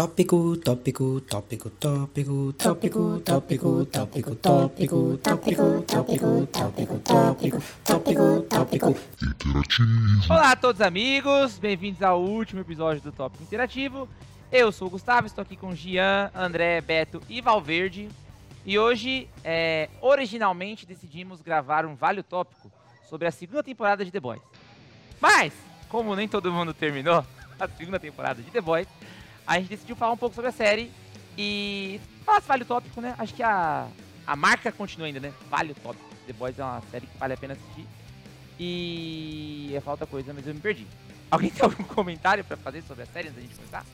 Tópico, tópico, tópico, tópico, tópico, tópico, tópico, tópico, tópico, tópico, tópico, tópico, tópico, tópico. Olá a todos amigos, bem-vindos ao último episódio do Tópico Interativo. Eu sou o Gustavo, estou aqui com Gian, André, Beto e Valverde. E hoje, é, originalmente, decidimos gravar um Vale Tópico sobre a segunda temporada de The Boys. Mas, como nem todo mundo terminou a segunda temporada de The Boys, a gente decidiu falar um pouco sobre a série e falar se vale o tópico, né? Acho que a, a marca continua ainda, né? Vale o tópico. The Boys é uma série que vale a pena assistir. E é falta coisa, mas eu me perdi. Alguém tem algum comentário pra fazer sobre a série antes da gente começar?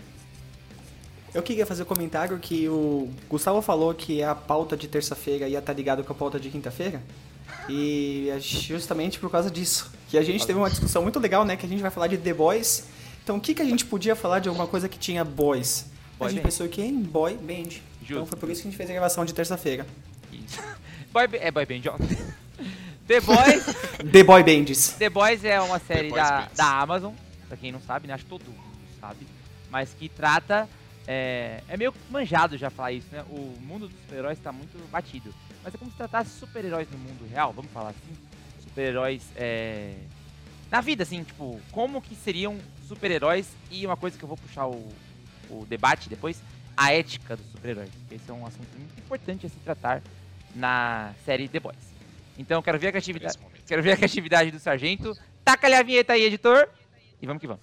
Eu queria fazer um comentário que o Gustavo falou que a pauta de terça-feira ia estar ligado com a pauta de quinta-feira. E é justamente por causa disso. Que a gente teve uma discussão muito legal, né? Que a gente vai falar de The Boys então, o que, que a gente podia falar de alguma coisa que tinha boys? Boy a gente band. pensou que em boy band. Justo. Então foi por isso que a gente fez a gravação de terça-feira. Isso. Boy, é Boy Band, ó. The Boys, The Boy Bands. The Boys é uma série da, Bands. da Amazon, pra quem não sabe, né? Acho que todo mundo sabe. Mas que trata. É, é meio manjado já falar isso, né? O mundo dos super-heróis tá muito batido. Mas é como se tratasse super-heróis no mundo real, vamos falar assim. Super-heróis é, na vida, assim, tipo, como que seriam super-heróis e uma coisa que eu vou puxar o, o debate depois, a ética dos super-heróis. Esse é um assunto muito importante a se tratar na série The Boys. Então, eu quero ver a criatividade, quero ver a criatividade do sargento. Taca-lhe a vinheta aí, editor. E vamos que vamos.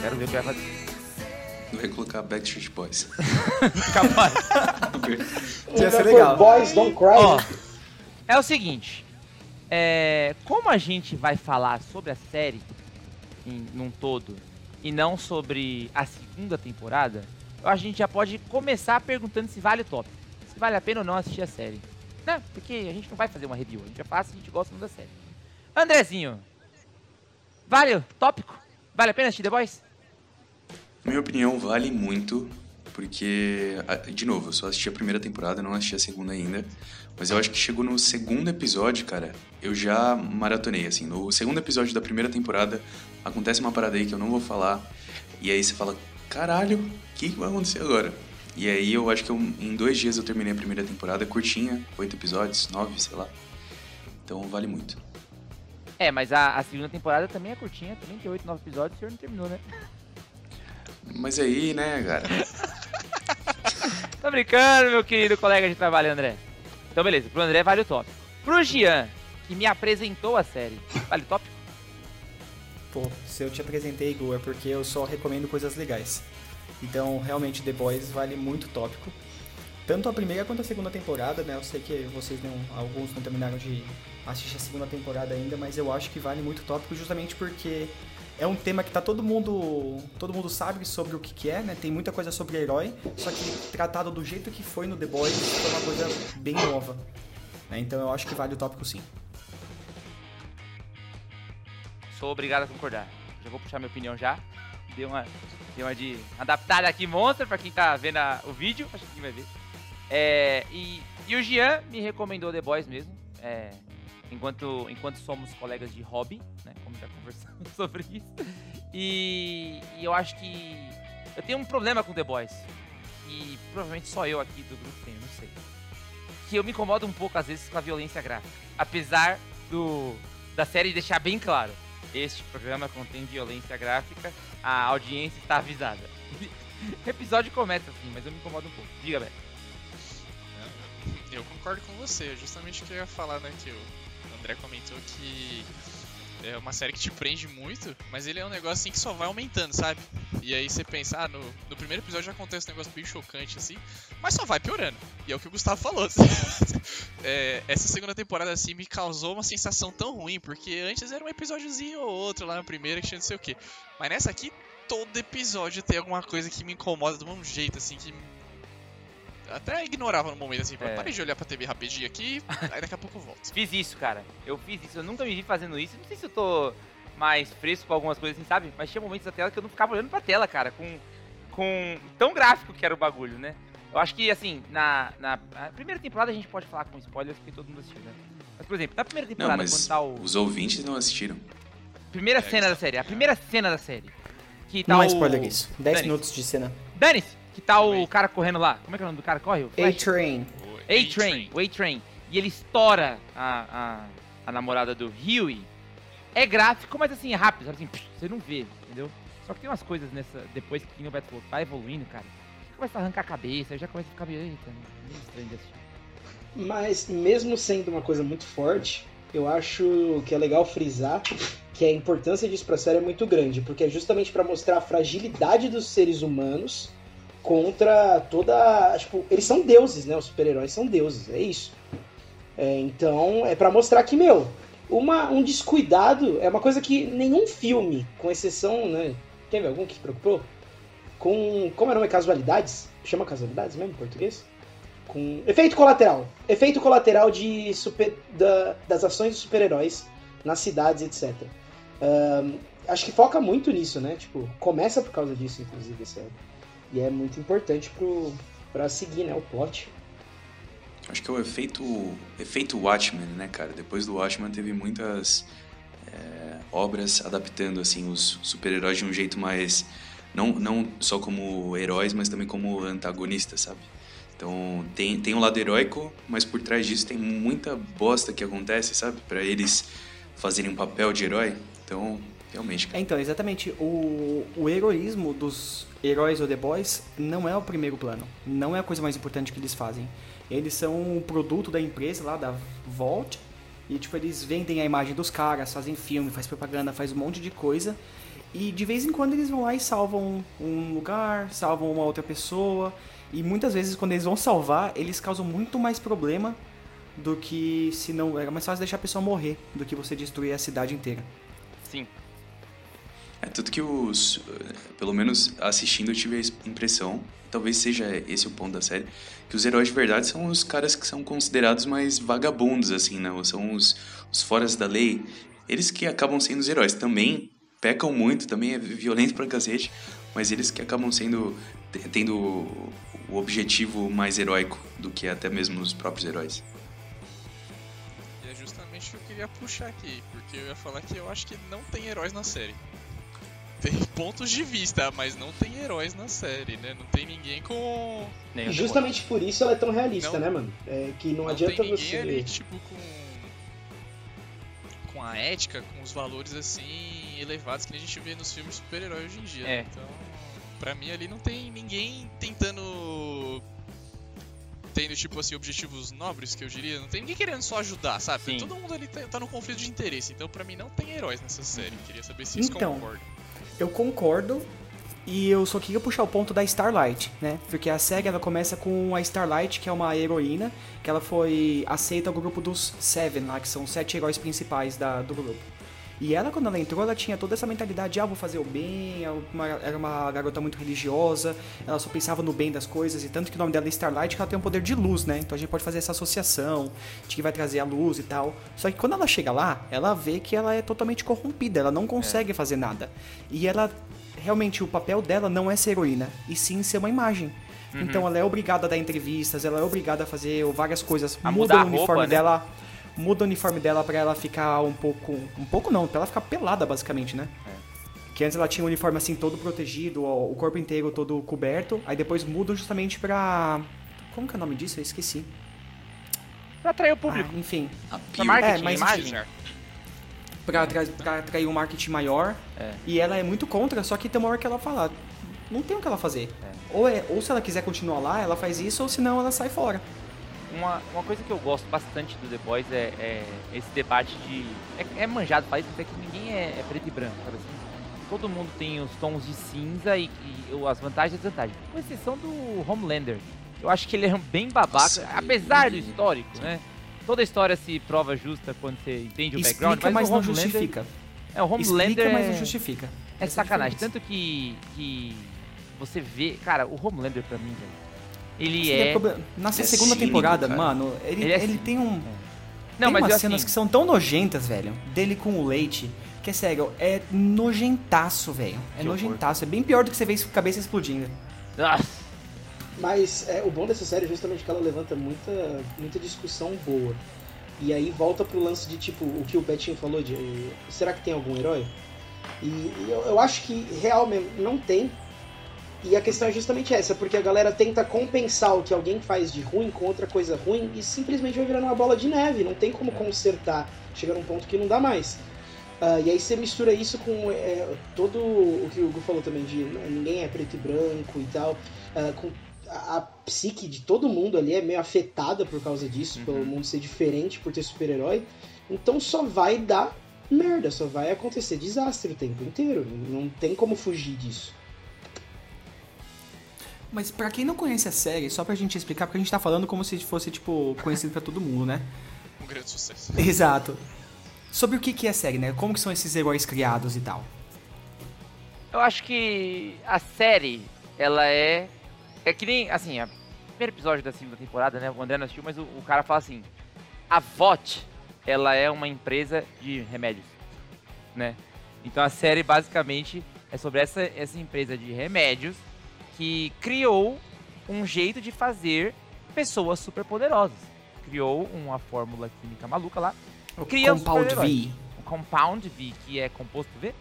Quero ver o que vai fazer. Eu ia colocar Backstreet Boys. Capaz. Ia ser legal. Boys Don't Cry. Ó, é o seguinte. É, como a gente vai falar sobre a série em, num todo e não sobre a segunda temporada, a gente já pode começar perguntando se vale o tópico. Se vale a pena ou não assistir a série. Né? Porque a gente não vai fazer uma review, a gente já faz se a gente gosta ou não da série. Andrezinho, vale o tópico? Vale a pena assistir The Boys? Minha opinião, vale muito, porque, de novo, eu só assisti a primeira temporada, não assisti a segunda ainda. Mas eu acho que chegou no segundo episódio, cara, eu já maratonei, assim. No segundo episódio da primeira temporada, acontece uma parada aí que eu não vou falar. E aí você fala, caralho, o que, vai acontecer agora? E aí eu acho que eu- em dois dias eu terminei a primeira temporada, curtinha, oito episódios, nove, sei lá. Então vale muito. É, mas a, a segunda temporada também é curtinha, também tem 8, 9 episódios e o senhor não terminou, né? Mas aí, né, cara? Tô brincando, meu querido colega de trabalho, André. Então, beleza. Pro André vale o tópico. Pro Gian, que me apresentou a série, vale o tópico? Pô, se eu te apresentei, Gu, é porque eu só recomendo coisas legais. Então, realmente, The Boys vale muito tópico. Tanto a primeira quanto a segunda temporada, né? Eu sei que vocês não, alguns não terminaram de assistir a segunda temporada ainda, mas eu acho que vale muito tópico justamente porque é um tema que tá todo mundo, todo mundo sabe sobre o que, que é, né? Tem muita coisa sobre herói, só que tratado do jeito que foi no The Boys foi uma coisa bem nova. né? Então eu acho que vale o tópico sim. Sou obrigado a concordar. Já vou puxar minha opinião já. Deu uma, uma de adaptada aqui, monstro, pra quem tá vendo a- o vídeo. Acho que vai ver. É, e, e o Gian me recomendou The Boys mesmo. É, enquanto, enquanto somos colegas de hobby, né? Como já conversamos sobre isso. E, e eu acho que eu tenho um problema com The Boys. E provavelmente só eu aqui do grupo tenho, não sei. Que eu me incomodo um pouco às vezes com a violência gráfica. Apesar do da série deixar bem claro. Este programa contém violência gráfica, a audiência está avisada. O episódio começa assim, mas eu me incomodo um pouco. Diga, Beto. Eu concordo com você, justamente o que eu ia falar, né? Que o André comentou que é uma série que te prende muito, mas ele é um negócio assim que só vai aumentando, sabe? E aí você pensa, ah, no, no primeiro episódio já acontece um negócio bem chocante assim, mas só vai piorando. E é o que o Gustavo falou. É, essa segunda temporada assim me causou uma sensação tão ruim, porque antes era um episódiozinho ou outro lá na primeira que tinha não sei o que. Mas nessa aqui, todo episódio tem alguma coisa que me incomoda de um jeito, assim, que. Até ignorava no momento, assim, É. parei de olhar pra TV rapidinho aqui, aí daqui a pouco eu volto. Fiz isso, cara. Eu fiz isso. Eu nunca me vi fazendo isso. Não sei se eu tô mais fresco com algumas coisas assim, sabe? Mas tinha momentos da tela que eu não ficava olhando pra tela, cara. Com. Com. Tão gráfico que era o bagulho, né? Eu acho que, assim, na, na a primeira temporada a gente pode falar com spoilers porque todo mundo assistiu, né? Mas, por exemplo, na primeira Não, temporada, mas quando tá o. os ouvintes não assistiram. Primeira É, cena da série, a primeira cena da série. Que tá Não o... é spoiler isso. 10 Dane-se. minutos de cena. Dane-se! Que tá o cara correndo lá. Como é que é o nome do cara? Corre? A-Train. A-Train, o A-Train. E ele estoura a, a, a namorada do Huey. É gráfico, mas assim, é rápido, sabe assim, você não vê, entendeu? Só que tem umas coisas nessa. Depois que o Beto falou, vai evoluindo, cara. Você começa a arrancar a cabeça, já começa a ficar meio. Eita, meio estranho de assistir. Mas mesmo sendo uma coisa muito forte, eu acho que é legal frisar que a importância disso pra série é muito grande, porque é justamente pra mostrar a fragilidade dos seres humanos contra toda, tipo, eles são deuses, né? Os super-heróis são deuses, é isso. É, então, é pra mostrar que, meu, uma, um descuidado é uma coisa que nenhum filme, com exceção, né? Teve algum que se preocupou? Com. Como o nome? Casualidades? Chama casualidades mesmo em português? Com. Efeito colateral. Efeito colateral de super, da- das ações dos super-heróis nas cidades, etc. Ahn, acho que foca muito nisso, né? Tipo, começa por causa disso, inclusive, a série. E é muito importante pro, pra seguir, né? O plot. Acho que é o efeito, efeito Watchmen, né, cara? Depois do Watchmen teve muitas é, obras adaptando assim os super-heróis de um jeito mais não, não só como heróis, mas também como antagonistas, sabe? Então tem, tem um lado heróico, mas por trás disso tem muita bosta que acontece, sabe? Pra eles fazerem um papel de herói. Então, realmente. É, então, exatamente. O, o heroísmo dos heróis ou The Boys não é o primeiro plano. Não é a coisa mais importante que eles fazem. Eles são um produto da empresa lá, da Vault. E, tipo, eles vendem a imagem dos caras, fazem filme, faz propaganda, faz um monte de coisa. E de vez em quando eles vão lá e salvam um lugar, salvam uma outra pessoa. E muitas vezes, quando eles vão salvar, eles causam muito mais problema do que se não. É mais fácil deixar a pessoa morrer do que você destruir a cidade inteira. Sim. É tanto que os. Pelo menos assistindo eu tive a impressão, talvez seja esse o ponto da série, que os heróis de verdade são os caras que são considerados mais vagabundos, assim, né? São os, os foras da lei. Eles que acabam sendo os heróis. Também pecam muito, também é violento pra cacete, mas eles que acabam sendo. te- tendo o objetivo mais heróico do que até mesmo os próprios heróis. E é justamente o que eu queria puxar aqui, porque eu ia falar que eu acho que não tem heróis na série. Tem pontos de vista, mas não tem heróis na série, né? Não tem ninguém com. Nem E justamente por isso ela é tão realista, Não- né, mano? É que não, Não adianta tem ninguém você. ali, tipo, com. com a ética, com os valores assim elevados que a gente vê nos filmes de super-herói hoje em dia. É. né? Então, pra mim ali não tem ninguém tentando. Tendo, tipo assim, objetivos nobres, que eu diria. Não tem ninguém querendo só ajudar, sabe? Sim. Todo mundo ali tá, tá no conflito de interesse. Então, pra mim, não tem heróis nessa série. Queria saber se vocês Então, concordam. Eu concordo. E eu só queria puxar o ponto da Starlight, né? Porque a série ela começa com a Starlight, que é uma heroína, que ela foi aceita ao grupo dos Seven lá, que são sete heróis principais da, do grupo. E ela, quando ela entrou, ela tinha toda essa mentalidade de, ah, vou fazer o bem, uma- era uma garota muito religiosa, ela só pensava no bem das coisas, e tanto que o nome dela é Starlight, que ela tem um poder de luz, né? Então a gente pode fazer essa associação de que vai trazer a luz e tal. Só que quando ela chega lá, ela vê que ela é totalmente corrompida, ela não consegue fazer nada. E ela, realmente, o papel dela não é ser heroína, e sim ser uma imagem. Então ela é obrigada a dar entrevistas, ela é obrigada a fazer várias coisas. A muda mudar o uniforme roupa, né? dela muda o uniforme dela pra ela ficar um pouco. Um pouco não, pra ela ficar pelada, basicamente, né? Que antes ela tinha o uniforme assim todo protegido, ó, o corpo inteiro todo coberto. Aí depois muda justamente pra. Como que é o nome disso? Eu esqueci. Pra atrair o Ah, público. enfim. pra marketing, é, mas imagem. Pra, atra- pra atrair um marketing maior. É. E ela é muito contra, só que tem uma hora que ela fala. Não tem o que ela fazer. Ou, é, ou se ela quiser continuar lá, ela faz isso, ou senão ela sai fora. Uma, uma coisa que eu gosto bastante do The Boys é, é esse debate de. É, é manjado isso, até que ninguém é, é preto e branco, sabe assim? Todo mundo tem os tons de cinza e, e as vantagens e desvantagens. Com exceção do Homelander. Eu acho que ele é bem babaca, Nossa, apesar do histórico, né? Toda história se prova justa quando você entende o background, Explica, mas o não Homelander, justifica. É, o Homelander Explica, mas é- não justifica. é Essa é a sacanagem. Tanto que, que você vê. Cara, o Homelander pra mim, velho. Ele é. Na é segunda cínico, temporada, cara. mano, ele, Ele é ele tem um. Não, tem mas umas cenas assim, que são tão nojentas, velho. Dele com o leite. Que é sério, é nojentaço, velho. É Que horror. nojentaço. É bem pior do que você vê a cabeça explodindo. Nossa. Mas é, o bom dessa série é justamente que ela levanta muita, muita discussão boa. E aí volta pro lance de tipo, o que o Betinho falou de eh, será que tem algum herói? E, e eu, eu acho que real mesmo, não tem. E a questão é justamente essa, porque a galera tenta compensar o que alguém faz de ruim com outra coisa ruim e simplesmente vai virando uma bola de neve, não tem como consertar, chega num ponto que não dá mais. Ah, e aí você mistura isso com é, todo o que o Hugo falou também de né, ninguém é preto e branco e tal, ah, com a, a psique de todo mundo ali é meio afetada por causa disso, pelo mundo ser diferente por ter super-herói. Então só vai dar merda, só vai acontecer desastre o tempo inteiro. Não tem como fugir disso. Mas pra quem não conhece a série, só pra gente explicar, porque a gente tá falando como se fosse, tipo, conhecido pra todo mundo, né? Um grande sucesso. Exato. Sobre o que que é a série, né? Como que são esses heróis criados e tal. Eu acho que a série, ela é. É que nem, assim, o primeiro episódio da segunda temporada, né? O André não assistiu, mas o, o cara fala assim: a VOT, ela é uma empresa de remédios, né? Então a série basicamente é sobre essa, essa empresa de remédios que criou um jeito de fazer pessoas superpoderosas. Criou uma fórmula química maluca lá. O um Compound. V. O Compound V, que é composto V.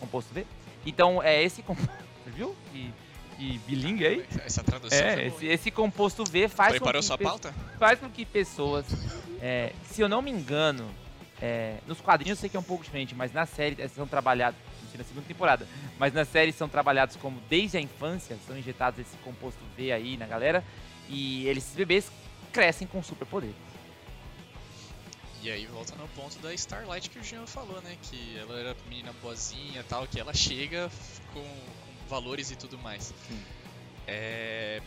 Composto V. Então é esse composto. Você viu? Que, que bilingue aí? Essa tradução É, esse, esse composto V faz com Preparou que sua pe- pauta? faz com que pessoas, é, se eu não me engano, é, nos quadrinhos eu sei que é um pouco diferente, mas na série são trabalhados, na segunda temporada, mas na série são trabalhados como desde a infância, são injetados esse composto V aí na galera, e eles, esses bebês crescem com superpoderes. E aí volta no ponto da Starlight que o Jean falou, né? Que ela era menina boazinha e tal, que ela chega com, com valores e tudo mais. É,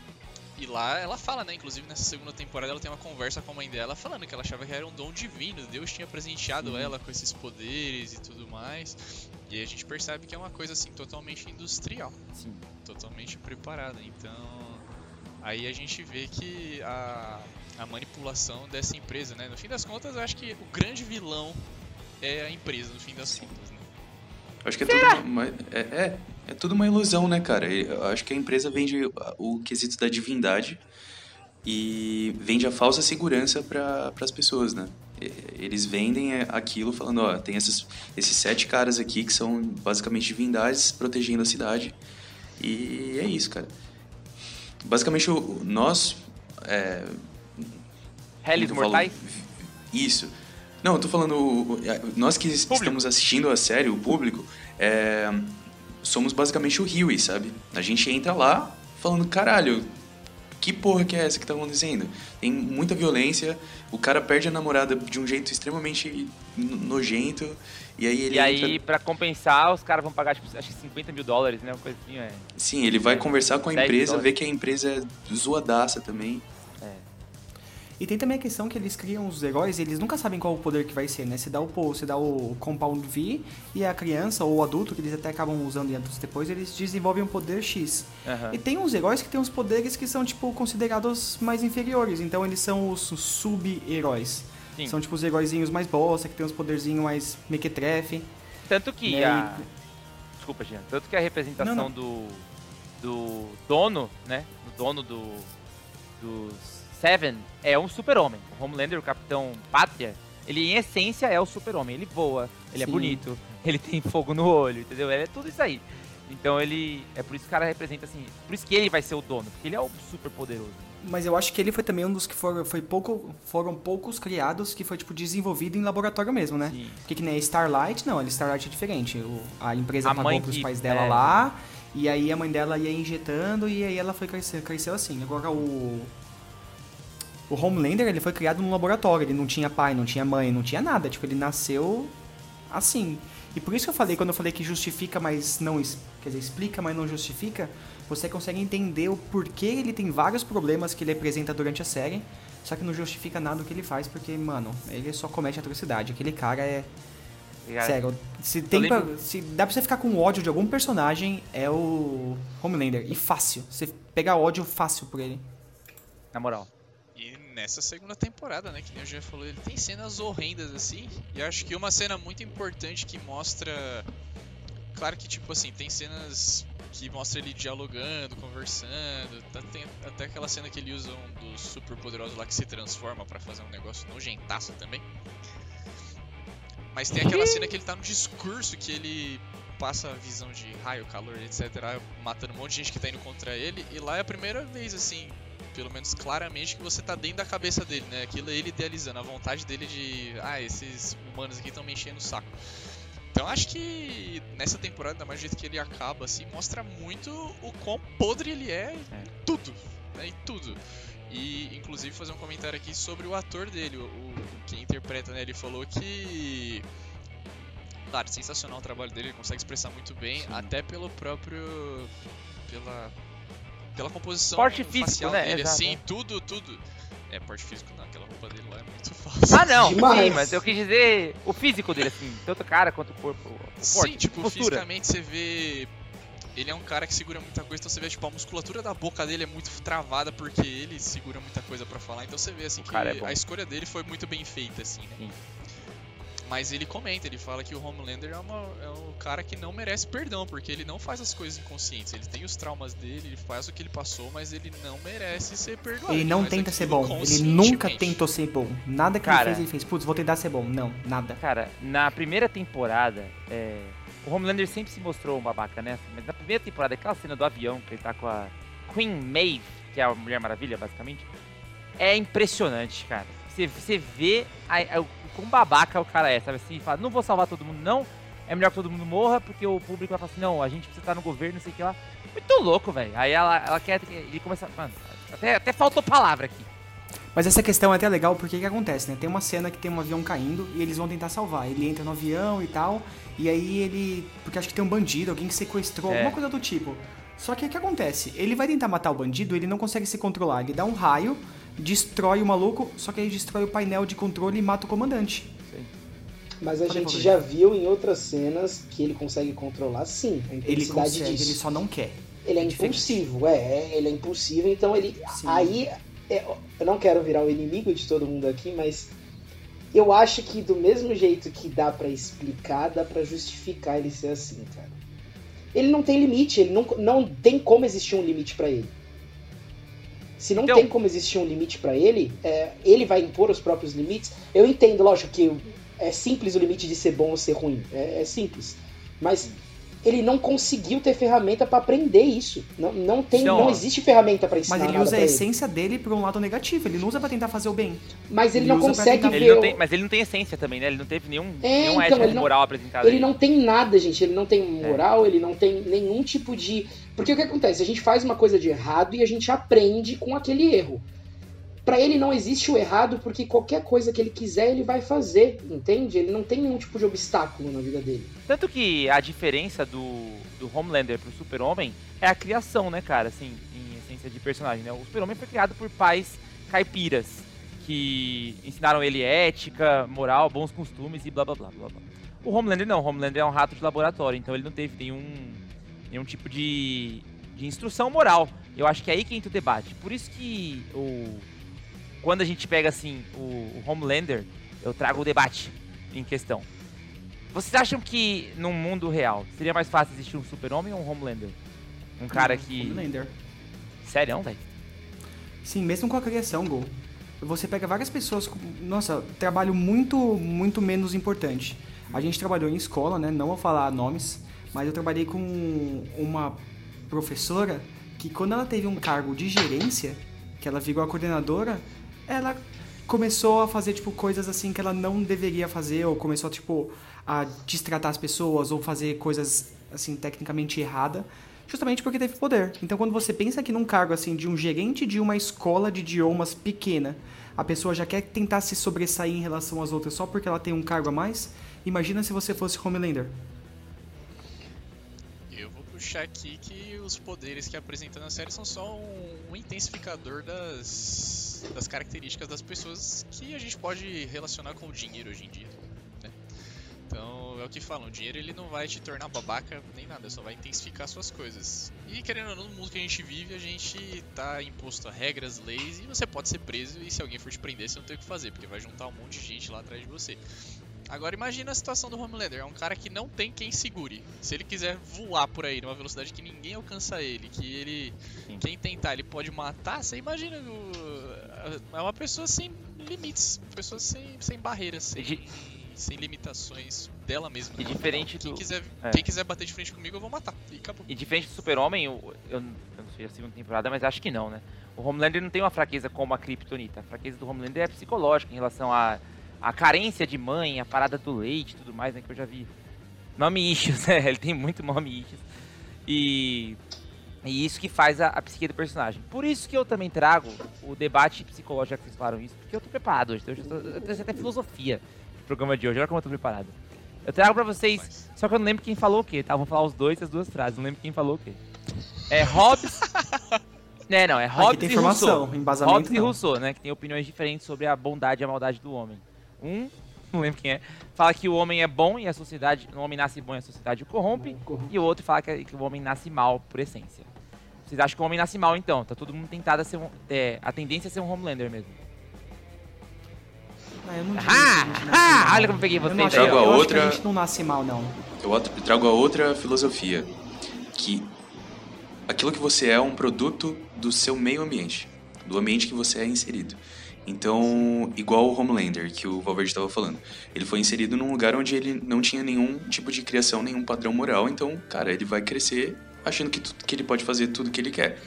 E lá ela fala, né? Inclusive nessa segunda temporada ela tem uma conversa com a mãe dela falando que ela achava que era um dom divino, Deus tinha presenteado ela com esses poderes e tudo mais. E aí a gente percebe que é uma coisa assim totalmente industrial, Sim. totalmente preparada. Então aí a gente vê que a, a manipulação dessa empresa, né? No fim das contas, eu acho que o grande vilão é a empresa, no fim das contas, né? Acho que é tudo uma, é, é, é tudo uma ilusão, né, cara? Eu acho que a empresa vende o quesito da divindade e vende a falsa segurança para as pessoas, né? Eles vendem é, aquilo falando, ó, tem esses, esses sete caras aqui que são basicamente divindades protegendo a cidade. E é isso, cara. Basicamente, o- nós... É, falo- mortais? Isso. Não, eu tô falando. o- Nós que estamos assistindo a série, o público, é, somos basicamente o Huey, sabe? A gente entra lá falando, caralho, que porra que é essa que tá acontecendo? Tem muita violência, o cara perde a namorada de um jeito extremamente no- nojento, e aí ele E aí, entra- pra compensar, os caras vão pagar, tipo, acho que 50 mil dólares, né? Uma coisa assim, é. Sim, ele vai conversar com a 10 empresa, vê que a empresa é zoadaça também. E tem também a questão que eles criam os heróis e eles nunca sabem qual o poder que vai ser, né? Você dá o, você dá o Compound V e a criança ou o adulto, que eles até acabam usando em adultos depois, eles desenvolvem um poder X. Aham. E tem uns heróis que tem uns poderes que são, tipo, considerados mais inferiores. Então eles são os sub-heróis. São, tipo, os heróizinhos mais bosta, que tem uns poderzinhos mais mequetrefe. Tanto que Né, a. Desculpa, Jean. Tanto que a representação Não, não. do. do dono, né? Do dono do. dos Seven é um super-homem. O Homelander, o Capitão Pátria, ele em essência é o super-homem. Ele voa, ele é Sim. bonito, ele tem fogo no olho, entendeu? Ele é tudo isso aí. Então ele. É por isso que o cara representa assim. Por isso que ele vai ser o dono, porque ele é o super poderoso. Mas eu acho que ele foi também um dos que foram, foi pouco, foram poucos criados que foi, tipo, desenvolvido em laboratório mesmo, né? Sim. Porque que nem a Starlight, não, a Starlight é diferente. O- a empresa A pagou pros que- pais dela é. lá, e aí a mãe dela ia injetando, e aí ela foi crescer, cresceu assim. Agora o. O Homelander, ele foi criado num laboratório, ele não tinha pai, não tinha mãe, não tinha nada. Tipo, ele nasceu assim. E por isso que eu falei, quando eu falei que justifica, mas não. Quer dizer, explica, mas não justifica, você consegue entender o porquê ele tem vários problemas que ele apresenta durante a série. Só que não justifica nada do que ele faz, porque, mano, ele só comete atrocidade. Aquele cara é. Cara, Sério, se, tem pra- se dá pra você ficar com ódio de algum personagem, é o Homelander. E fácil. Você pegar ódio fácil por ele. Na moral. Nessa segunda temporada, né, que nem o Jeff falou, ele tem cenas horrendas assim. E acho que uma cena muito importante que mostra claro que, tipo assim, tem cenas que mostra ele dialogando, conversando. tá- tem até aquela cena que ele usa um dos super poderosos lá que se transforma pra fazer um negócio nojentaço também. Mas tem aquela cena que ele tá no discurso que ele passa a visão de raio, calor, etc, matando um monte de gente que tá indo contra ele, e lá é a primeira vez, assim, pelo menos claramente, que você tá dentro da cabeça dele, né? Aquilo é ele idealizando, a vontade dele de, ah, esses humanos aqui estão me enchendo o saco. Então acho que nessa temporada, ainda mais do jeito que ele acaba, assim, mostra muito o quão podre ele é em É. tudo, né? Em tudo. E inclusive fazer um comentário aqui sobre o ator dele, o, o quem interpreta, né? Ele falou que Claro, sensacional o trabalho dele, ele consegue expressar muito bem, até pelo próprio. pela. Pela composição Porte físico, facial né? dele, Exato, assim, é. tudo, tudo. É, porte físico não, aquela roupa dele lá é muito fácil. Ah, não, Demais. sim, mas eu quis dizer o físico dele, assim, tanto cara quanto o corpo. O porte, Sim, tipo, postura. fisicamente você vê. Ele é um cara que segura muita coisa, então você vê, tipo, a musculatura da boca dele é muito travada porque ele segura muita coisa pra falar. Então você vê, assim, O que cara é a escolha dele foi muito bem feita, assim, né? Sim. Mas ele comenta, ele fala que o Homelander é, uma, é um cara que não merece perdão, porque ele não faz as coisas inconscientes. Ele tem os traumas dele, ele faz o que ele passou, mas ele não merece ser perdoado. Ele não tenta ser bom. Ele nunca tentou ser bom. Nada que Cara. ele fez, ele fez. Putz, vou tentar ser bom. Não, nada. Cara, na primeira temporada, é, o Homelander sempre se mostrou um babaca, né? Mas na primeira temporada, aquela cena do avião que ele tá com a Queen Maeve, que é a Mulher Maravilha, basicamente, é impressionante, cara. Você, você vê a, a, o quão babaca o cara é, sabe assim? Fala, não vou salvar todo mundo, não. É melhor que todo mundo morra, porque o público vai falar assim, não, a gente precisa estar no governo, não sei o que lá. Muito louco, velho. Aí ela, ela quer. Ele começa. Mano, até, até faltou palavra aqui. Mas essa questão é até legal porque o que acontece, né? Tem uma cena que tem um avião caindo e eles vão tentar salvar. Ele entra no avião e tal, e aí ele. Porque acho que tem um bandido, alguém que sequestrou, É. alguma coisa do tipo. Só que o que acontece? Ele vai tentar matar o bandido, ele não consegue se controlar. Ele dá um raio, destrói o maluco, só que aí destrói o painel de controle e mata o comandante. Mas a Pode gente já viu em outras cenas que ele consegue controlar sim a Ele consegue, disso. ele só não quer. Ele é, É impulsivo, é, é, ele é impulsivo, então ele. Sim. Aí. é, eu não quero virar o inimigo de todo mundo aqui, mas eu acho que do mesmo jeito que dá pra explicar, dá pra justificar ele ser assim, cara. Ele não tem limite, ele não, não tem como existir um limite pra ele. Se não Então- tem como existir um limite pra ele, é, ele vai impor os próprios limites. Eu entendo, lógico, que é simples o limite de ser bom ou ser ruim. É, é simples. Mas ele não conseguiu ter ferramenta pra aprender isso. Não, não, tem, Então, não existe ferramenta pra ensinar Mas ele usa a pra ele. essência dele por um lado negativo. Ele não usa pra tentar fazer o bem. Mas ele, ele não consegue tentar- ver. Ele não tem, mas ele não tem essência também, né? Ele não teve nenhum, É, nenhum então, ética ele não- moral apresentado. Ele aí. não tem nada, gente. Ele não tem É. moral, ele não tem nenhum tipo de. Porque o que acontece? A gente faz uma coisa de errado e a gente aprende com aquele erro. Pra ele não existe o errado porque qualquer coisa que ele quiser ele vai fazer, entende? Ele não tem nenhum tipo de obstáculo na vida dele. Tanto que a diferença do, do Homelander pro Super-Homem é a criação, né, cara? Assim, em essência de personagem, né? O Super-Homem foi criado por pais caipiras que ensinaram ele ética, moral, bons costumes e blá blá blá blá blá. O Homelander não, o Homelander é um rato de laboratório, então ele não teve nenhum, nenhum tipo de, de instrução moral. Eu acho que é aí que entra o debate. Por isso que o, quando a gente pega assim o, o Homelander, eu trago o debate em questão. Vocês acham que num mundo real seria mais fácil existir um super-homem ou um Homelander? Um cara que... Homelander. Sério, velho? Sim, mesmo com a criação, Gol. Você pega várias pessoas com, nossa, trabalho muito, muito menos importante. A gente trabalhou em escola, né? Não vou falar nomes, mas eu trabalhei com uma professora que quando ela teve um cargo de gerência, que ela virou a coordenadora, ela começou a fazer tipo coisas assim que ela não deveria fazer ou começou tipo a destratar as pessoas ou fazer coisas assim tecnicamente errada, justamente porque teve poder. Então quando você pensa que num cargo assim de um gerente de uma escola de idiomas pequena, a pessoa já quer tentar se sobressair em relação às outras só porque ela tem um cargo a mais, imagina se você fosse Homelander. Puxar aqui que os poderes que apresenta na série são só um, um intensificador das, das características das pessoas que a gente pode relacionar com o dinheiro hoje em dia. né? Então é o que falam, o dinheiro ele não vai te tornar babaca nem nada, só vai intensificar suas coisas. E querendo ou não, no mundo que a gente vive, a gente tá imposto a regras, leis, e você pode ser preso e se alguém for te prender, você não tem o que fazer, porque vai juntar um monte de gente lá atrás de você. Agora imagina a situação do Homelander, é um cara que não tem quem segure. Se ele quiser voar por aí numa velocidade que ninguém alcança ele, que ele Sim. quem tentar ele pode matar, você imagina o- é uma pessoa sem limites, pessoa sem, sem barreiras, sem, E sem limitações dela mesma. E diferente quem do- quiser, é. quem quiser bater de frente comigo, eu vou matar. E acabou. E diferente do Super-Homem, eu, eu, não- eu não sei a segunda temporada, mas acho que não, né? O Homelander não tem uma fraqueza como a Kryptonita. A fraqueza do Homelander é psicológica em relação à à carência de mãe, a parada do leite e tudo mais, né? Que eu já vi. Nome issues, né? Ele tem muito nome issues. E, e isso que faz a, a psique do personagem. Por isso que eu também trago o debate psicológico, já que vocês falaram isso, porque eu tô preparado hoje. Hoje eu, tô, eu tenho até filosofia no programa de hoje, olha como eu tô preparado. Eu trago pra vocês Mas- só que eu não lembro quem falou o quê, tá? Vou falar os dois e as duas frases, não lembro quem falou o quê. É Hobbes. né, não, é Aqui Hobbes tem e informação, Rousseau. embasamento Hobbes e não. Rousseau, né? Que tem opiniões diferentes sobre a bondade e a maldade do homem. Um, não lembro quem é, fala que o homem é bom e a sociedade. O homem nasce bom e a sociedade o corrompe. E o outro fala que, que o homem nasce mal por essência. Vocês acham que o homem nasce mal então? Tá todo mundo tentado a ser um. é, a tendência é ser um Homelander mesmo. Ah, eu não Ah, a ah, olha como eu peguei Eu não acho, aí, ó. eu acho que Outra- a gente não nasce mal, não. Eu eu trago a outra filosofia, que aquilo que você é é um produto do seu meio ambiente, do ambiente que você é inserido. Então, igual o Homelander, que o Valverde estava falando. Ele foi inserido num lugar onde ele não tinha nenhum tipo de criação, nenhum padrão moral. Então, cara, ele vai crescer achando que, que ele pode fazer tudo que ele quer.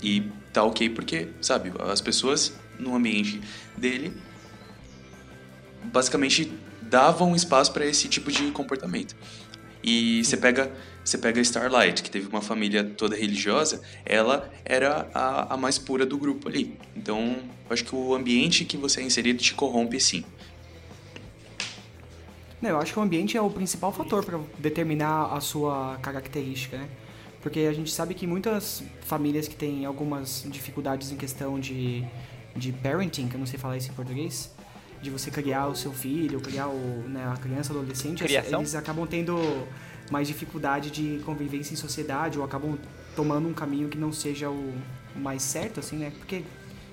E tá ok porque, sabe, as pessoas no ambiente dele basicamente davam espaço para esse tipo de comportamento. E você pega, você pega a Starlight, que teve uma família toda religiosa, ela era a, a mais pura do grupo ali. Então, eu acho que o ambiente que você é inserido te corrompe sim. Não, eu acho que o ambiente é o principal fator para determinar a sua característica, né? Porque a gente sabe que muitas famílias que têm algumas dificuldades em questão de, de parenting, que eu não sei falar isso em português, de você criar o seu filho, criar o, né, a criança, adolescente, Criação? eles acabam tendo mais dificuldade de convivência em sociedade ou acabam tomando um caminho que não seja o mais certo, assim, né? Porque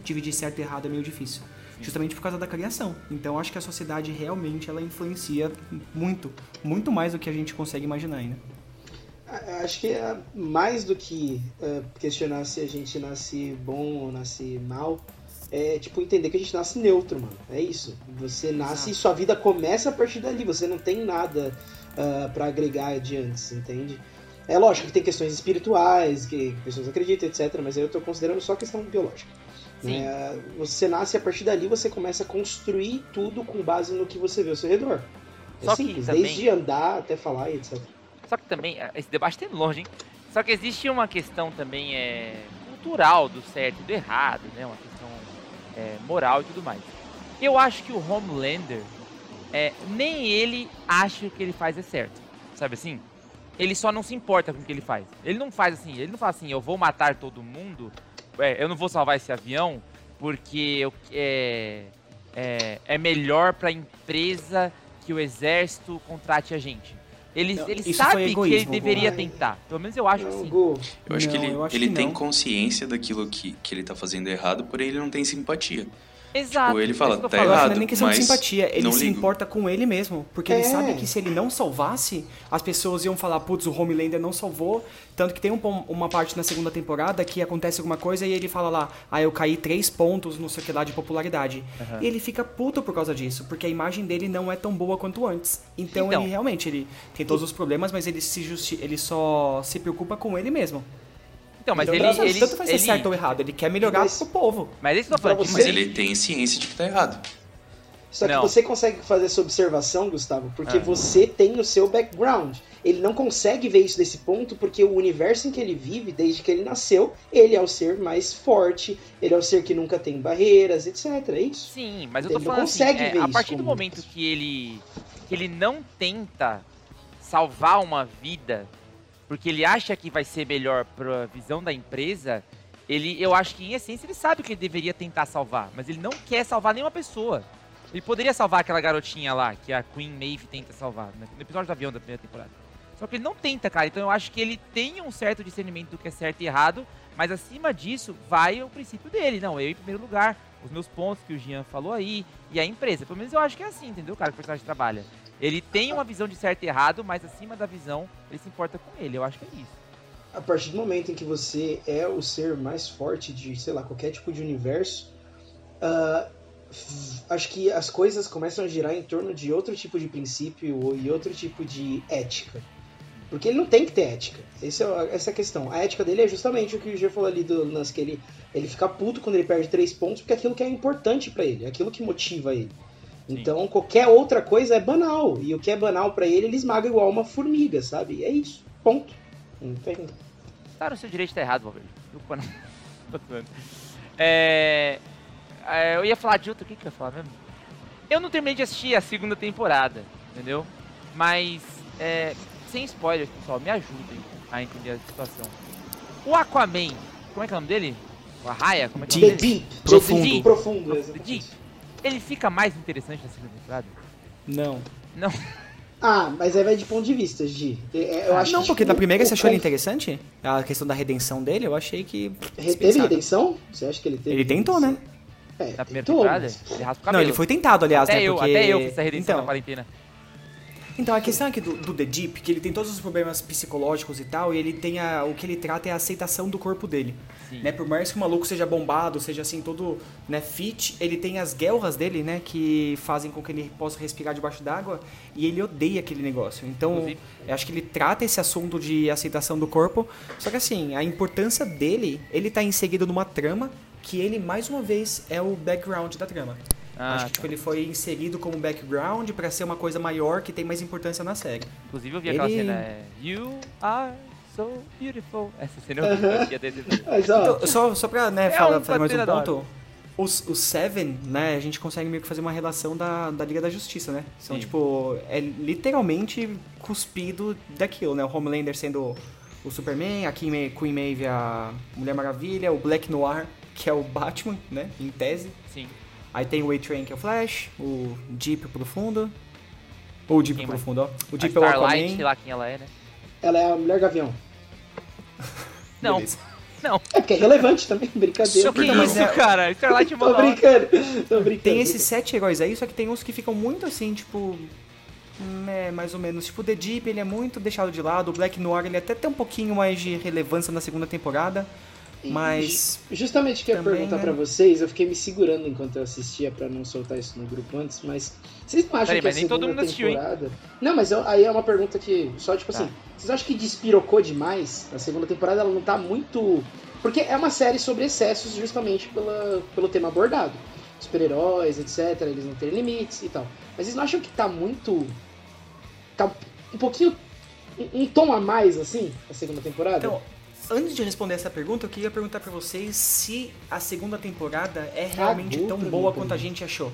dividir certo e errado é meio difícil. Justamente por causa da criação. Então acho que a sociedade realmente ela influencia muito, muito mais do que a gente consegue imaginar ainda. Acho que é mais do que é, questionar se a gente nasce bom ou nasce mal. É tipo entender que a gente nasce neutro, mano. É isso. Você nasce e sua vida começa a partir dali. Você não tem nada ah, pra agregar adiante, entende? É lógico que tem questões espirituais, que pessoas acreditam, etc. Mas eu tô considerando só questão biológica. Né? Você nasce e a partir dali você começa a construir tudo com base no que você vê ao seu redor. É Só simples, também- desde andar até falar e etc. Só que também, eh, esse debate tem longe, hein? Só que existe uma questão também é, cultural do certo e do errado, né? Uma questão é, moral e tudo mais. Eu acho que o Homelander, é, nem ele acha que o que ele faz é certo. Sabe assim? Ele só não se importa com o que ele faz. Ele não faz assim, ele não fala assim, eu vou matar todo mundo, é, eu não vou salvar esse avião porque eu, é, é, é melhor pra empresa que o exército contrate a gente. Ele, Não, ele sabe foi que ele egoísmo, deveria Gu. tentar. Pelo menos eu acho Não, assim. Gu, Eu acho que Não, ele, eu acho ele que tem consciência daquilo que, que ele tá fazendo errado, porém ele não tem simpatia. Exato. Tipo, ele fala, é tá falo. Errado, não é nem questão de simpatia, ele se ligo. importa com ele mesmo. Porque ele É. sabe que se ele não salvasse, as pessoas iam falar, putz, o Homelander não salvou. Tanto que tem um uma parte na segunda temporada que acontece alguma coisa e ele fala lá, ah, eu caí três pontos no sei o que lá de popularidade. E ele fica puto por causa disso, porque a imagem dele não é tão boa quanto antes. Então, Então. ele realmente, ele tem todos os problemas, mas ele, se justi ele só se preocupa com ele mesmo. Então, mas Então, ele, tanto- ele, Tanto faz ser ele- certo ou errado, ele quer melhorar Mas- pro povo. Mas é isso que eu tô Mas ele tem ciência de que tá errado. Só que Não. você consegue fazer essa observação, Gustavo, porque Ah. você tem o seu background. Ele não consegue ver isso desse ponto porque o universo em que ele vive, desde que ele nasceu, ele é o ser mais forte, ele é o ser que nunca tem barreiras, etc. É isso. Sim, mas eu tô Ele não falando assim, consegue é, ver a partir do momento que ele que ele não tenta salvar uma vida porque ele acha que vai ser melhor pra visão da empresa, ele eu acho que em essência ele sabe que ele deveria tentar salvar, mas ele não quer salvar nenhuma pessoa. Ele poderia salvar aquela garotinha lá, que a Queen Maeve tenta salvar, né, no episódio do avião da primeira temporada. Só que ele não tenta, cara. Então eu acho que ele tem um certo discernimento do que é certo e errado, mas acima disso vai o princípio dele. Não, eu em primeiro lugar. Os meus pontos que o Jean falou aí e a empresa. Pelo menos eu acho que é assim, entendeu, cara, que o personagem trabalha. Ele tem uma visão de certo e errado, mas acima da visão, ele se importa com ele. Eu acho que é isso. A partir do momento em que você é o ser mais forte de, sei lá, qualquer tipo de universo, f- acho que as coisas começam a girar em torno de outro tipo de princípio e outro tipo de ética. Porque ele não tem que ter ética. Esse é o- essa é a questão. A ética dele é justamente o que o G falou ali do lance que ele, ele fica puto quando ele perde três pontos, porque é aquilo que é importante pra ele, é aquilo que motiva ele. Então qualquer outra coisa é banal. E o que é banal pra ele, ele esmaga igual uma formiga, sabe? É isso. Ponto. Não tem. Tá no seu direito estar errado, Valverde. É... é, Eu ia falar de outro. O que, que eu ia falar mesmo? Eu não terminei de assistir a segunda temporada, entendeu? Mas, é... sem spoilers, pessoal, me ajudem a entender a situação. O Aquaman, como é que é o nome dele? O Arraia? Como é que é o The nome dele? Deep. Profundo. Deep. Profundo. Deep. Ele fica mais interessante na segunda temporada? Não. Não. Ah, mas aí vai de ponto de vista, Gi. É, Eu acho não, que, porque tipo, na primeira você achou ele interessante? A questão da redenção dele, eu achei que. Teve redenção? Você acha que ele teve? Ele tentou, né? É, Na primeira tentou, temporada? mas- Ele raspa o Não, cabelo. ele foi tentado, aliás, até né? eu, porque... até eu fiz essa redenção então, na quarentena. Então, a questão aqui do, do The Deep, que ele tem todos os problemas psicológicos e tal, e ele tem a, o que ele trata é a aceitação do corpo dele. Sim. Né? Por mais que o maluco seja bombado, seja assim, todo né, fit, ele tem as guelras dele, né? Que fazem com que ele possa respirar debaixo d'água, e ele odeia aquele negócio. Então, acho que ele trata esse assunto de aceitação do corpo, só que assim, a importância dele, ele tá inserido numa trama que ele, mais uma vez, é o background da trama. Ah, Acho que tá. tipo, ele foi inserido como background pra ser uma coisa maior que tem mais importância na série. Inclusive eu vi aquela Ele- cena, é, You are so beautiful. Essa cena eu vi, eu Então, só, só pra né, É falar, um fazer mais um ponto. Os, os Seven, né, a gente consegue meio que fazer uma relação da, da Liga da Justiça, né? São, Sim. tipo, é literalmente cuspido daquilo, né? O Homelander sendo o Superman, a Queen, Ma- Queen Maeve a Mulher Maravilha, o Black Noir, que é o Batman, né, em tese. Sim. Aí tem o A-Train, que é o Flash, o Deep Profundo. Ou o Deep Quem mais? Profundo, ó. O A Deep é o Starlight, Aquaman. sei lá quem ela é, né? ela é a mulher gavião. Não, Beleza. não. É porque é relevante também, brincadeira. Que Não, mas isso, é- cara? Starlight é Tô brincando, tô brincando. Tem esses sete heróis aí, só que tem uns que ficam muito assim, tipo. hum, É, mais ou menos. Tipo, o The Deep, ele é muito deixado de lado. O Black Noir, ele até tem um pouquinho mais de relevância na segunda temporada. Mas. ju- Justamente que eu ia também, perguntar né? pra vocês, eu fiquei me segurando enquanto eu assistia pra não soltar isso no grupo antes, mas vocês não acham Peraí, que a nem todo segunda mundo assistiu, hein? temporada... Não, mas eu- aí é uma pergunta que, só tipo Tá. assim, vocês acham que despirocou demais? A segunda temporada ela não tá muito... Porque é uma série sobre excessos justamente pela, pelo tema abordado. Super-heróis, etc, eles não têm limites e tal. Mas vocês não acham que tá muito... Tá um pouquinho... Um, um tom a mais, assim, a segunda temporada? Então, antes de responder essa pergunta, eu queria perguntar pra vocês se a segunda temporada é realmente Cagou tão boa quanto a gente achou.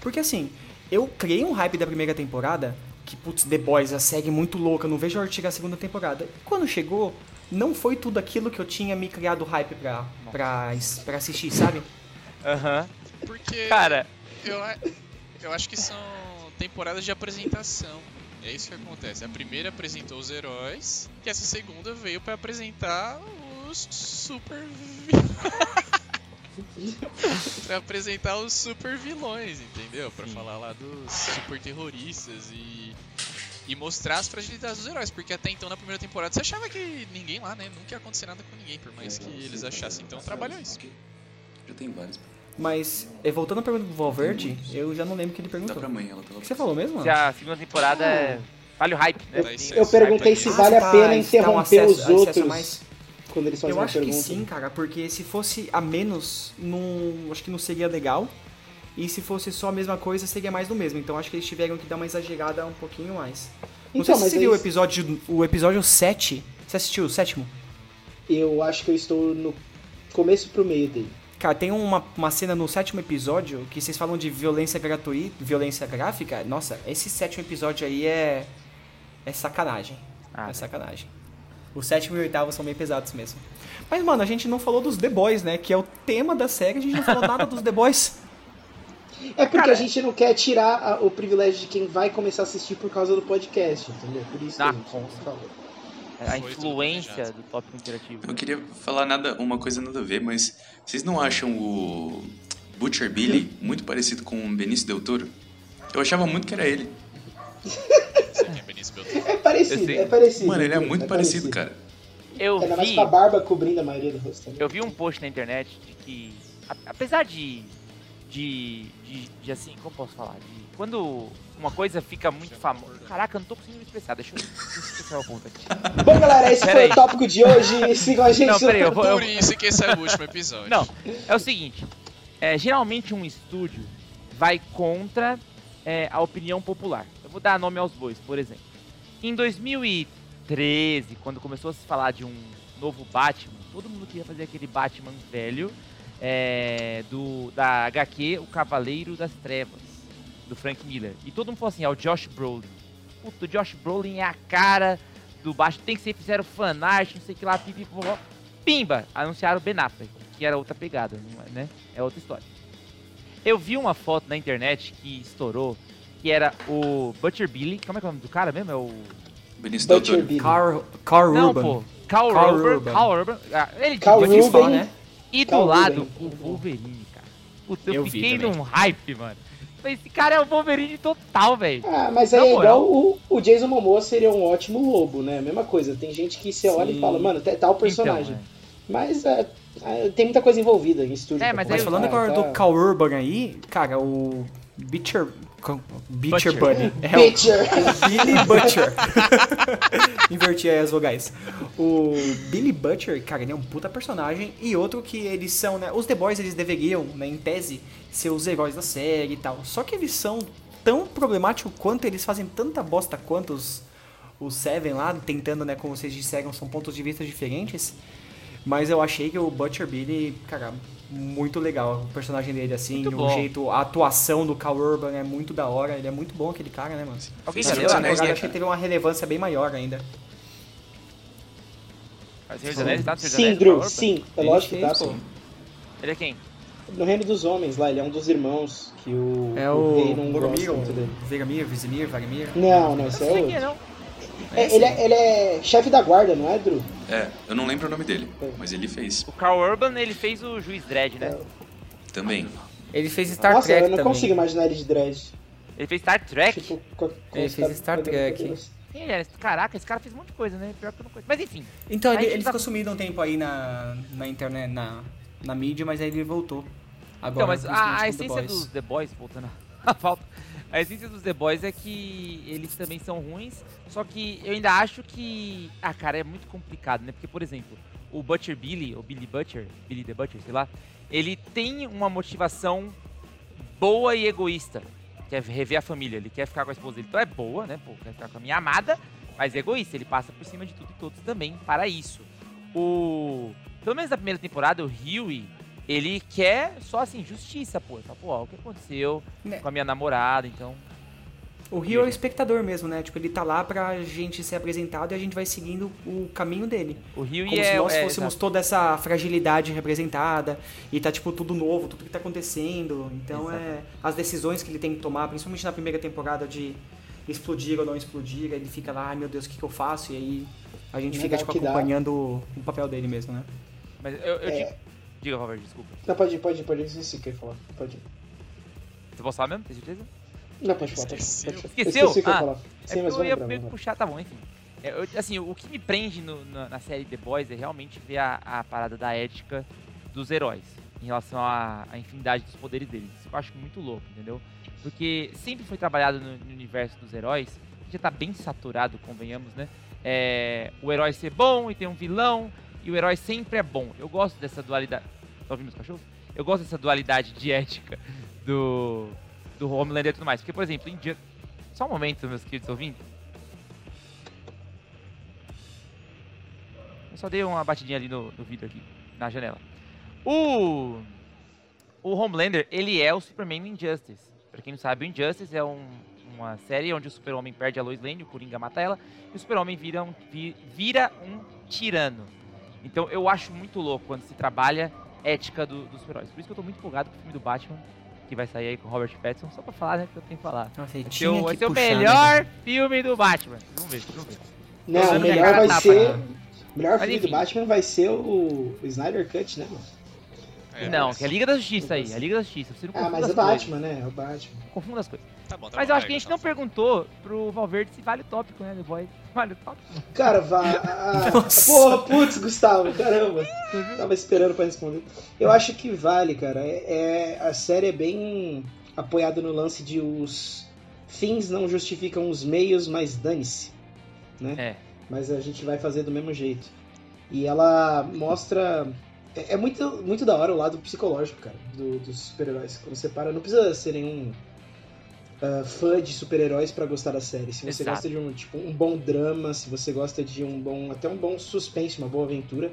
Porque assim, eu criei um hype da primeira temporada, que putz, The Boys, a série muito louca, não vejo a hora de chegar a segunda temporada. E quando chegou, não foi tudo aquilo que eu tinha me criado hype pra, pra, pra assistir, sabe? Aham. Porque Cara, eu, eu acho que são temporadas de apresentação. É isso que acontece. A primeira apresentou os heróis, e essa segunda veio pra apresentar os super pra apresentar os super vilões, entendeu? Pra Sim. falar lá dos super terroristas e e mostrar as fragilidades dos heróis, porque até então na primeira temporada você achava que ninguém lá, né, nunca ia acontecer nada com ninguém, por mais que eles achassem então trapalhões. Já tem vários. Mas, eh, voltando à pergunta do Valverde, eu já não lembro o que ele Dá perguntou. pra mãe, ela O que você falou mesmo? se a segunda temporada é... Vale o hype, né? Tá, Eu é perguntei se vale a tá, pena dá um interromper acesso- os a outros mais. quando eles fazem Eu acho que sim, cara, porque se fosse a menos, não, acho que não seria legal. E se fosse só a mesma coisa, seria mais do mesmo. Então acho que eles tiveram que dar uma exagerada um pouquinho mais. Não Então, sei se você viu o aí- episódio, o episódio 7. Você assistiu o sétimo? Eu acho que eu estou no começo pro meio dele. Cara, tem uma, uma cena no sétimo episódio que vocês falam de violência gratuita, violência gráfica. Nossa, esse sétimo episódio aí é. É sacanagem. Ah, é sacanagem. O sétimo e o oitavo são bem pesados mesmo. Mas, mano, a gente não falou dos The Boys, né? Que é o tema da série, a gente não falou nada dos The Boys. É porque a gente não quer tirar a- o privilégio de quem vai começar a assistir por causa do podcast, entendeu? Por isso que a gente com não falou. A Foi tudo influência do tópico interativo. Eu não queria falar nada, uma coisa nada a ver, mas vocês não acham o, Butcher Billy muito parecido com o Benício Del Toro? Eu achava muito que era ele. É? É parecido, é parecido. Mano, ele é muito parecido, cara. Eu Ainda mais vi, com a barba cobrindo a maioria do rosto também. eu vi um post na internet de que, a- apesar de, de, de, de assim, como posso falar? De, quando uma coisa fica muito famosa. Caraca, eu não tô conseguindo me expressar. Deixa eu, deixa eu expressar o ponto aqui. Bom, galera, esse Pera foi aí. o tópico de hoje. Sigam a gente Não, peraí, eu vou. eu- Por isso que esse é o último episódio. Não, é o seguinte. É, geralmente um estúdio vai contra é, a opinião popular. Eu vou dar nome aos bois, por exemplo. Em 2013, quando começou a se falar de um novo Batman, todo mundo queria fazer aquele Batman velho é, do da HQ O Cavaleiro das Trevas, do Frank Miller. E todo mundo falou assim, é o Josh Brolin. Puta, o Josh Brolin é a cara do Batman, tem que ser, fizeram fanart, não sei o que lá, pipipopó. Pimba! Anunciaram o Ben Affleck, que era outra pegada, é, né? É outra história. Eu vi uma foto na internet que estourou, que era o Butcher Billy. Como é que é o nome do cara mesmo? É o. Butcher. Billy. Carl, Carl Não, Urban. pô. Carl, Carl Urban. Urban. Carl Urban. Ah, ele Carl Urban. só, né? E do lado, o Wolverine, cara. Puta, eu, Eu fiquei num hype, mano. Esse cara é o Wolverine total, velho. Ah, mas aí é igual o, o Jason Momoa seria um ótimo lobo, né? Mesma coisa. Tem gente que você olha Sim. e fala, mano, é tal personagem. Então, Mas é, é, tem muita coisa envolvida em estúdio. É, mas Mas aí- falando agora tá? do Carl Urban aí, cara, o Butcher... Butcher Butcher. Bunny. É o. Billy Butcher. Inverti aí as vogais. O Billy Butcher, cara, ele é um puta personagem. E outro que eles são, né? Os The Boys, eles deveriam, né, em tese, ser os heróis da série e tal. Só que eles são tão problemáticos quanto, eles fazem tanta bosta quanto os, os Seven lá, tentando, né, como vocês disseram, são pontos de vista diferentes. Mas eu achei que o Butcher Billy, cara, muito legal o personagem dele, assim, bom. jeito. A atuação do Carl Urban é muito da hora, ele é muito bom aquele cara, né, mano? Alguém Fez já Essa leu? Senhor dos a- Anéis, né, achei que teve uma relevância bem maior ainda. Anéis, tá? Sim, Drew, sim. É lógico que tá. pô. sim. Ele é quem? No Reino dos Homens lá, ele é um dos irmãos que o, É o não o. Vegamir, Vizimir, Vagamir. Não, não, esse não é sei outro. quem é, não. É, ele, é, ele é chefe da guarda, não é, Drew? É, eu não lembro o nome dele, mas ele fez O Carl Urban, ele fez o Juiz Dredd, né? também. Ele fez Star Nossa, Trek eu não também. consigo imaginar ele de dread. Ele fez Star Trek. Tipo, com, com Ele os fez Star Trek. Ele é? Caraca, esse cara fez um monte de coisa, né? Pior que eu não conheço. Mas enfim. Então, ele, ele tá- ficou sumido um tempo aí na, na internet, na, na mídia, mas aí ele voltou. Agora, Então, mas a, a essência dos The Boys, voltando à falta, a essência dos The Boys é que eles também são ruins, só que eu ainda acho que, ah, cara, é muito complicado, né? Porque, por exemplo, o Butcher Billy, ou Billy Butcher, Billy the Butcher, sei lá, ele tem uma motivação boa e egoísta, que é rever a família, ele quer ficar com a esposa dele, então é boa, né? Pô, quer ficar com a minha amada, mas é egoísta, ele passa por cima de tudo e todos também para isso. O... Pelo menos na primeira temporada, o Huey, ele quer só assim, justiça, pô. Fala, pô, o que aconteceu Né. com a minha namorada, então. O Rio é o espectador mesmo, né? Tipo, ele tá lá pra gente ser apresentado e a gente vai seguindo o caminho dele. O Huey Como é. se nós é, fôssemos exato. toda essa fragilidade representada e tá, tipo, tudo novo, tudo que tá acontecendo. Então, é as decisões que ele tem que tomar, principalmente na primeira temporada de explodir ou não explodir, aí ele fica lá, ai meu Deus, o que, que eu faço? E aí a gente fica, tipo, acompanhando o, o papel dele mesmo, né? Mas eu, eu É. digo. Diga, Robert, desculpa. Não, pode ir, pode ir, pode ir. Você quer falar. Pode ir. Você posso falar mesmo? Tem certeza? Não, pode falar, pode Esqueceu. Pode falar. Esqueceu? Eu esqueci que eu ia Ah, falar. É Sim, mas porque eu ia meio que puxar, tá bom, enfim. É, eu- assim, o que me prende no- na, na série The Boys é realmente ver a, a parada da ética dos heróis em relação à, à infinidade dos poderes deles. Isso eu acho muito louco, entendeu? Porque sempre foi trabalhado no, no universo dos heróis, que já tá bem saturado, convenhamos, né? É, o herói ser bom e ter um vilão, e o herói sempre é bom. Eu gosto dessa dualidade. Tá ouvindo os cachorros? Eu gosto dessa dualidade de ética do, do Homelander e tudo mais. Porque, por exemplo, em Ju- Só um momento, meus queridos ouvintes. Eu só dei uma batidinha ali no, no vidro aqui, na janela. O... O Homelander, ele é o Superman no Injustice. Pra quem não sabe, o Injustice é um- uma série onde o Super-Homem perde a Lois Lane, o Coringa mata ela, e o Super-Homem vira um, vi- vira um tirano. Então eu acho muito louco quando se trabalha ética do- dos super-heróis. Por isso que eu tô muito empolgado com o filme do Batman, que vai sair aí com o Robert Pattinson, só pra falar, né, que eu tenho que falar. Nossa, Vai ser o, que vai ser o puxar, né, melhor filme do Batman. Vamos ver, vamos ver. Não, Tô o melhor vai tapa, ser. né? O melhor Mas filme do. Batman vai ser o, o Snyder Cut, né, mano? É, não, mas- que é a Liga da Justiça aí, a Liga da Justiça. Você não Ah, mas as é coisas. Batman, né? É o Batman. Confunda as coisas. Tá bom, tá Mas bom, eu acho que a gente Gustavo. não perguntou pro Valverde se vale o tópico, né, The Boys. Vale o tópico? Cara, vá. porra, putz, Gustavo, caramba. Tava esperando pra responder. Eu acho que vale, cara. É, é- a série é bem apoiada no lance de os fins não justificam os meios, mas dane-se. Né? É. Mas a gente vai fazer do mesmo jeito. E ela mostra. É, é muito, muito da hora o lado psicológico, cara, do- dos super-heróis. Quando você para, não precisa ser nenhum ah, fã de super-heróis pra gostar da série. Se você Exato. gosta de um, tipo, um bom drama, se você gosta de um bom. até um bom suspense, uma boa aventura.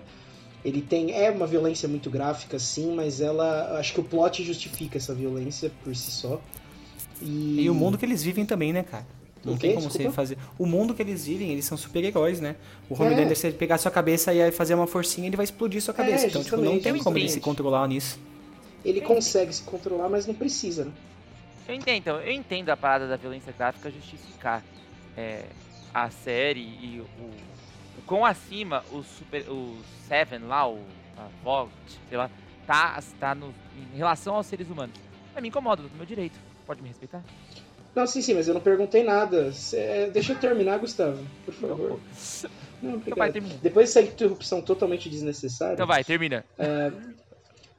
Ele tem. É uma violência muito gráfica, sim, mas ela. Acho que o plot justifica essa violência por si só. E, E o mundo que eles vivem também, né, cara? Não O quê? tem como Desculpa? você fazer. O mundo que eles vivem, eles são super-heróis, né? O É. Homelander, se ele pegar sua cabeça e aí fazer uma forcinha, ele vai explodir sua cabeça. É, então, tipo, não tem como ele se controlar nisso. Ele consegue se controlar, mas não precisa, né? Eu entendo, então, eu entendo a parada da violência gráfica justificar é, a série e o, o quão acima o super, o Seven lá, o a Vogt, sei lá, tá, tá no, em relação aos seres humanos. Mas me incomoda, do meu direito. Pode me respeitar? Não, sim, sim, mas eu não perguntei nada. Cê- deixa eu terminar, Gustavo, por favor. Não, Então vai, termina. Depois dessa interrupção totalmente desnecessária, Então vai, termina.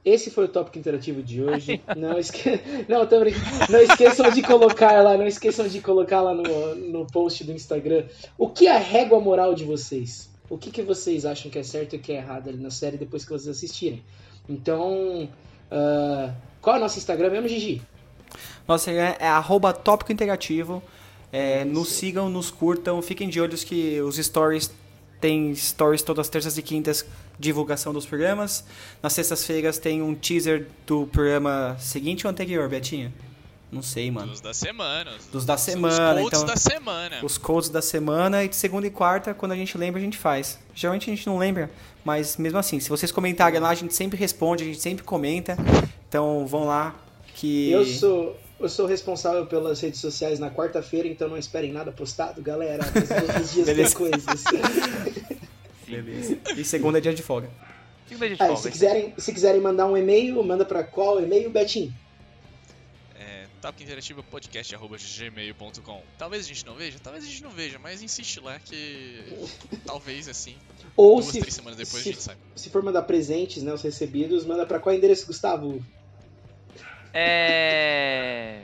esse foi o tópico interativo de hoje. Não, esque... não, tô não esqueçam de colocar lá, não esqueçam de colocar lá no, no post do Instagram o que é a régua moral de vocês. O que, que vocês acham que é certo e que é errado ali na série depois que vocês assistirem. Então, ah, qual é o nosso Instagram mesmo, Gigi? Nossa, é, é arroba tópico interativo. É, nos sigam, nos curtam, fiquem de olhos que os stories tem stories todas as terças e quintas, divulgação dos programas. Nas sextas-feiras tem um teaser do programa seguinte ou anterior, Betinha? Não sei, mano. Dos da semana. Dos da semana, Os codes então. da semana. Os codes da semana e de segunda e quarta, quando a gente lembra, a gente faz. Geralmente a gente não lembra, mas mesmo assim, se vocês comentarem lá, a gente sempre responde, a gente sempre comenta. Então vão lá que. Eu sou, eu sou responsável pelas redes sociais na quarta-feira, então não esperem nada postado, galera. Os dias tem Beleza. coisas. Beleza. E segunda é dia de folga. Segunda dia de Ah, folga. se, quiserem, se quiserem mandar um e-mail, manda pra qual e-mail, Betinho? É, topinterativo.podcast.gmail.com Talvez a gente não veja, talvez a gente não veja, mas insiste lá que talvez assim, Ou duas, se, três semanas depois se, a gente sabe. se for mandar presentes, né, os recebidos, manda pra qual endereço, Gustavo? É.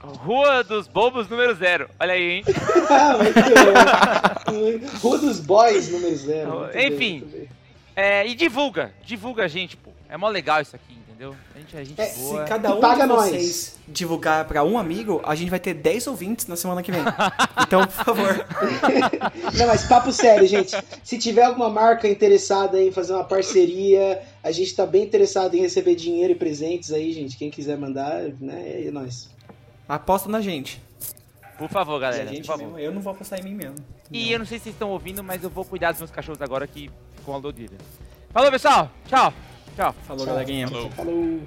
Rua dos Bobos número zero. Olha aí, hein? Ah, bem. Rua dos Boys, número zero. Muito bem, Enfim. muito bem. É, e divulga. Divulga a gente, pô. É mó legal isso aqui, entendeu? A gente é gente É, boa. Se cada um Paga de nós. vocês divulgar pra um amigo, a gente vai ter 10 ouvintes na semana que vem. Então, por favor. Não, mas papo sério, gente. Se tiver alguma marca interessada em fazer uma parceria, a gente tá bem interessado em receber dinheiro e presentes aí, gente. Quem quiser mandar, né, é nóis. Aposta na gente. Por favor, galera. A gente por favor. eu não vou apostar em mim mesmo. E eu não sei se vocês estão ouvindo, mas eu vou cuidar dos meus cachorros agora que com a Lodilha. Falou, pessoal. Tchau. Tchau. Falou, Tchau. galerinha. Falou. Falou.